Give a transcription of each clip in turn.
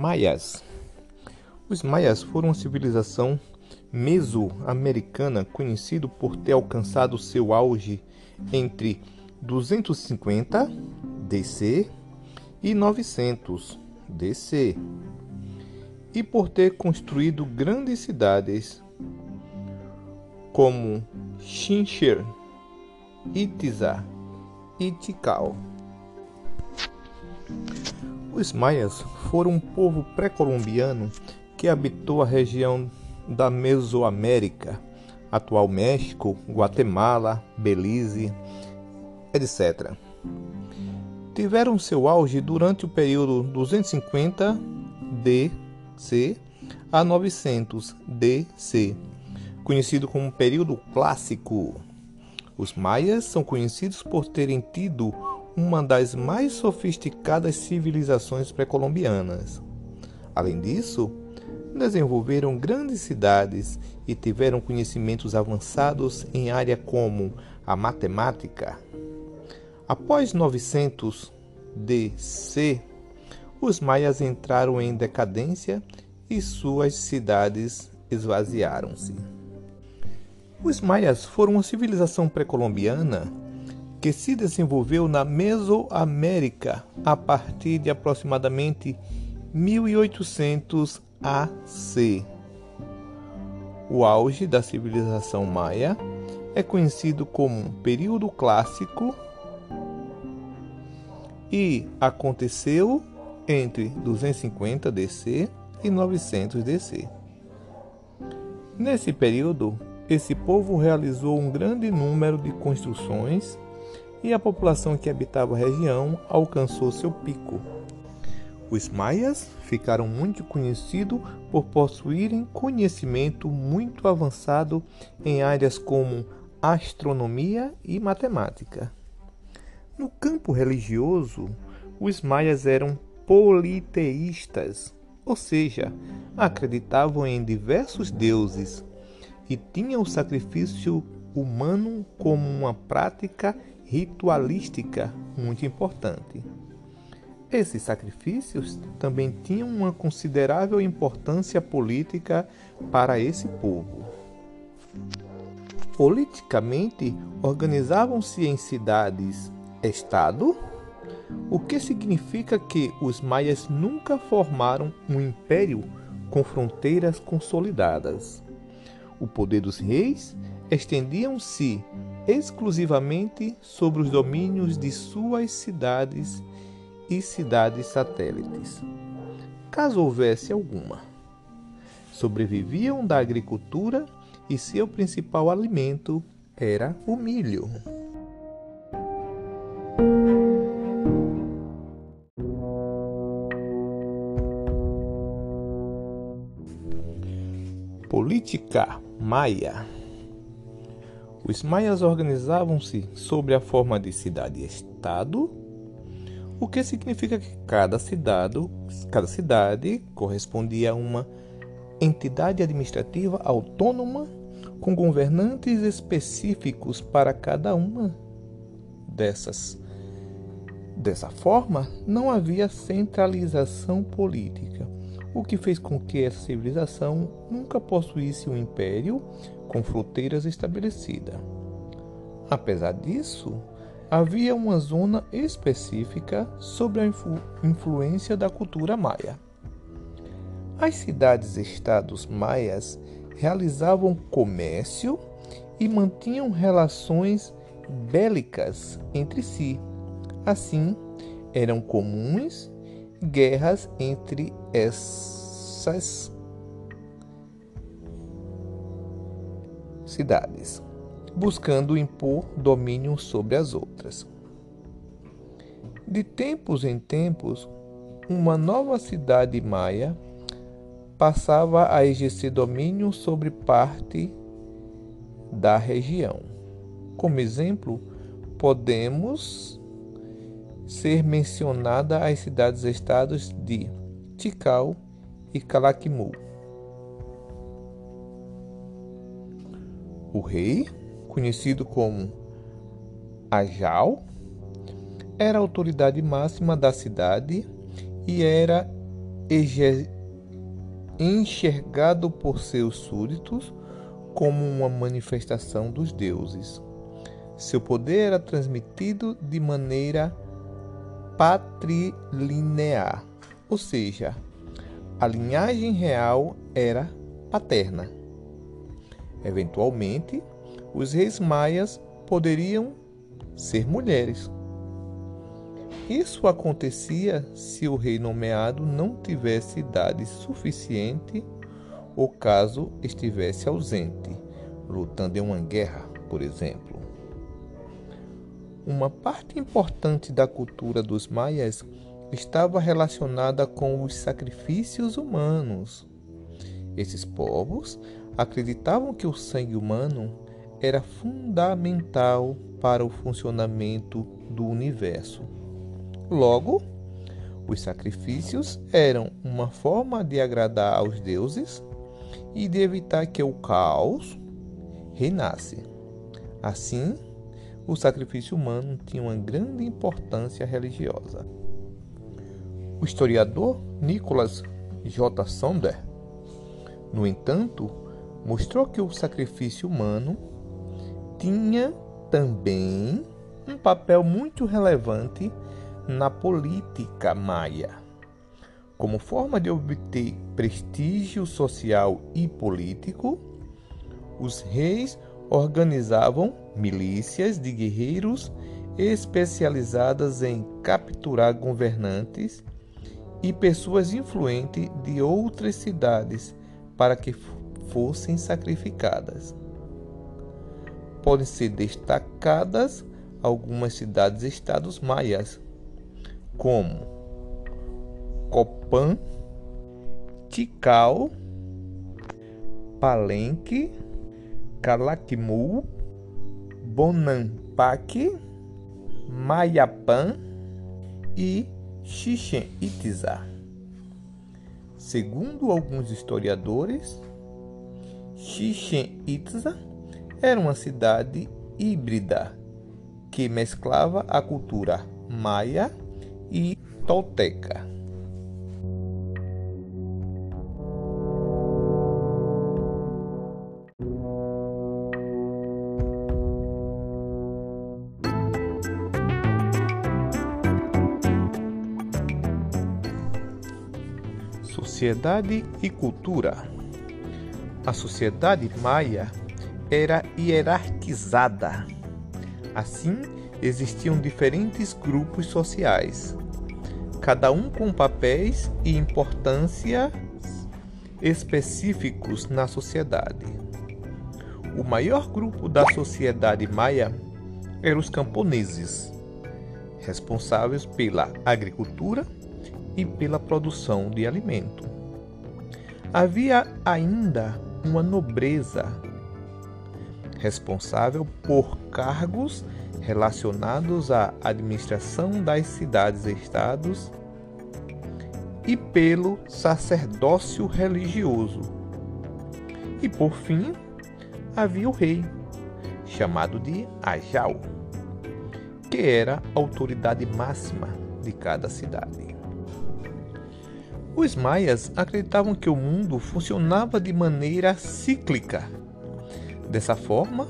Maias. Os maias foram uma civilização mesoamericana conhecido por ter alcançado seu auge entre 250 DC e 900 DC e por ter construído grandes cidades como Chinchir, Itizá e Tikal. Os maias foram um povo pré-colombiano que habitou a região da Mesoamérica, atual México, Guatemala, Belize, etc. Tiveram seu auge durante o período 250 DC a 900 DC, conhecido como período clássico. Os maias são conhecidos por terem tido uma das mais sofisticadas civilizações pré-colombianas. Além disso, desenvolveram grandes cidades e tiveram conhecimentos avançados em áreas como a matemática. Após 900 DC, os maias entraram em decadência e suas cidades esvaziaram-se. Os maias foram uma civilização pré-colombiana que se desenvolveu na Mesoamérica a partir de aproximadamente 1800 AC. O auge da civilização maia é conhecido como período clássico e aconteceu entre 250 DC e 900 DC. Nesse período, esse povo realizou um grande número de construções e a população que habitava a região alcançou seu pico. Os maias ficaram muito conhecidos por possuírem conhecimento muito avançado em áreas como astronomia e matemática. No campo religioso, os maias eram politeístas, ou seja, acreditavam em diversos deuses e tinham o sacrifício humano como uma prática ritualística muito importante. Esses sacrifícios também tinham uma considerável importância política para esse povo. Politicamente, organizavam-se em cidades-estado, o que significa que os maias nunca formaram um império com fronteiras consolidadas. O poder dos reis estendiam-se exclusivamente sobre os domínios de suas cidades e cidades satélites, caso houvesse alguma. Sobreviviam da agricultura e seu principal alimento era o milho. Política Maia os maias organizavam-se sobre a forma de cidade-estado, o que significa que cada cidade, cada cidade correspondia a uma entidade administrativa autônoma com governantes específicos para cada uma dessas. Dessa forma, não havia centralização política, o que fez com que essa civilização nunca possuísse um império com fronteiras estabelecidas. Apesar disso, havia uma zona específica sobre a influ influência da cultura maia. As cidades-estados maias realizavam comércio e mantinham relações bélicas entre si. Assim, eram comuns guerras entre essas cidades, buscando impor domínio sobre as outras. De tempos em tempos, uma nova cidade maia passava a exercer domínio sobre parte da região. Como exemplo, podemos ser mencionada as cidades-estados de Tikal e Calakmul. O rei, conhecido como Ajal, era a autoridade máxima da cidade e era enxergado por seus súditos como uma manifestação dos deuses. Seu poder era transmitido de maneira patrilinear, ou seja, a linhagem real era paterna. Eventualmente, os reis maias poderiam ser mulheres. Isso acontecia se o rei nomeado não tivesse idade suficiente ou caso estivesse ausente, lutando em uma guerra, por exemplo. Uma parte importante da cultura dos maias estava relacionada com os sacrifícios humanos. Esses povos acreditavam que o sangue humano era fundamental para o funcionamento do universo. Logo, os sacrifícios eram uma forma de agradar aos deuses e de evitar que o caos reinasse. Assim, o sacrifício humano tinha uma grande importância religiosa. O historiador Nicholas J. Sonder, no entanto, mostrou que o sacrifício humano tinha também um papel muito relevante na política maia. Como forma de obter prestígio social e político, os reis organizavam milícias de guerreiros especializadas em capturar governantes e pessoas influentes de outras cidades para que fossem sacrificadas. Podem ser destacadas algumas cidades-estados maias, como Copan, Tikal, Palenque, Calakmul, Bonampak, Mayapan e Chichen Itza. Segundo alguns historiadores, Chichen Itza era uma cidade híbrida que mesclava a cultura maia e tolteca. Sociedade e cultura. A sociedade maia era hierarquizada. Assim, existiam diferentes grupos sociais, cada um com papéis e importância específicos na sociedade. O maior grupo da sociedade maia eram os camponeses, responsáveis pela agricultura e pela produção de alimento. Havia ainda uma nobreza responsável por cargos relacionados à administração das cidades-estados e pelo sacerdócio religioso. E por fim, havia o rei, chamado de Ajal, que era a autoridade máxima de cada cidade. Os maias acreditavam que o mundo funcionava de maneira cíclica. Dessa forma,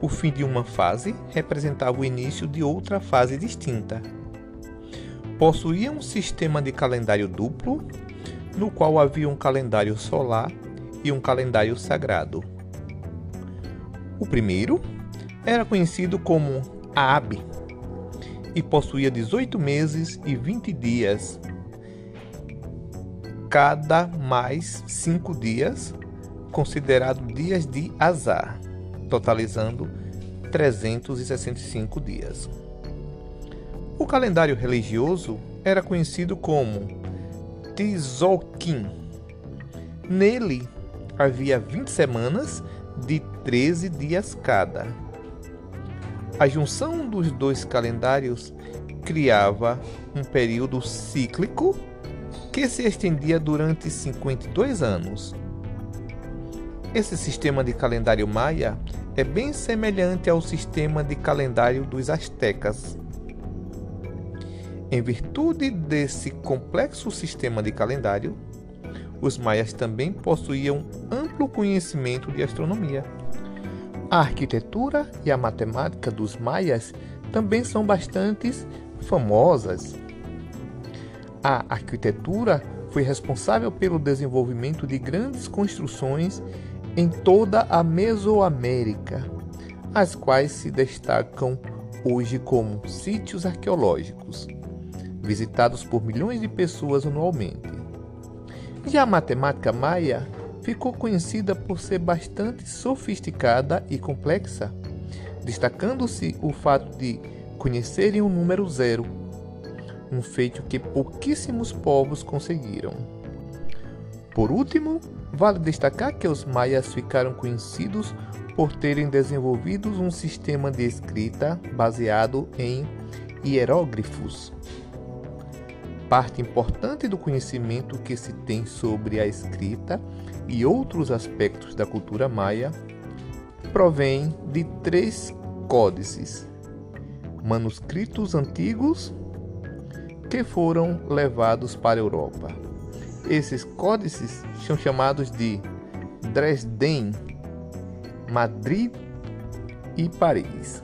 o fim de uma fase representava o início de outra fase distinta. Possuía um sistema de calendário duplo, no qual havia um calendário solar e um calendário sagrado. O primeiro era conhecido como Aab e possuía 18 meses e 20 dias, cada mais cinco dias, considerado dias de azar, totalizando 365 dias. O calendário religioso era conhecido como Tzolk'in. Nele havia 20 semanas de 13 dias cada. A junção dos dois calendários criava um período cíclico que se estendia durante 52 anos. Esse sistema de calendário maia é bem semelhante ao sistema de calendário dos astecas. Em virtude desse complexo sistema de calendário, os maias também possuíam amplo conhecimento de astronomia. A arquitetura e a matemática dos maias também são bastante famosas. A arquitetura foi responsável pelo desenvolvimento de grandes construções em toda a Mesoamérica, as quais se destacam hoje como sítios arqueológicos, visitados por milhões de pessoas anualmente. Já a matemática maia ficou conhecida por ser bastante sofisticada e complexa, destacando-se o fato de conhecerem o número zero, um feito que pouquíssimos povos conseguiram. Por último, vale destacar que os maias ficaram conhecidos por terem desenvolvido um sistema de escrita baseado em hieróglifos. Parte importante do conhecimento que se tem sobre a escrita e outros aspectos da cultura maia provém de três códices: manuscritos antigos que foram levados para a Europa. Esses códices são chamados de Dresden, Madrid e Paris.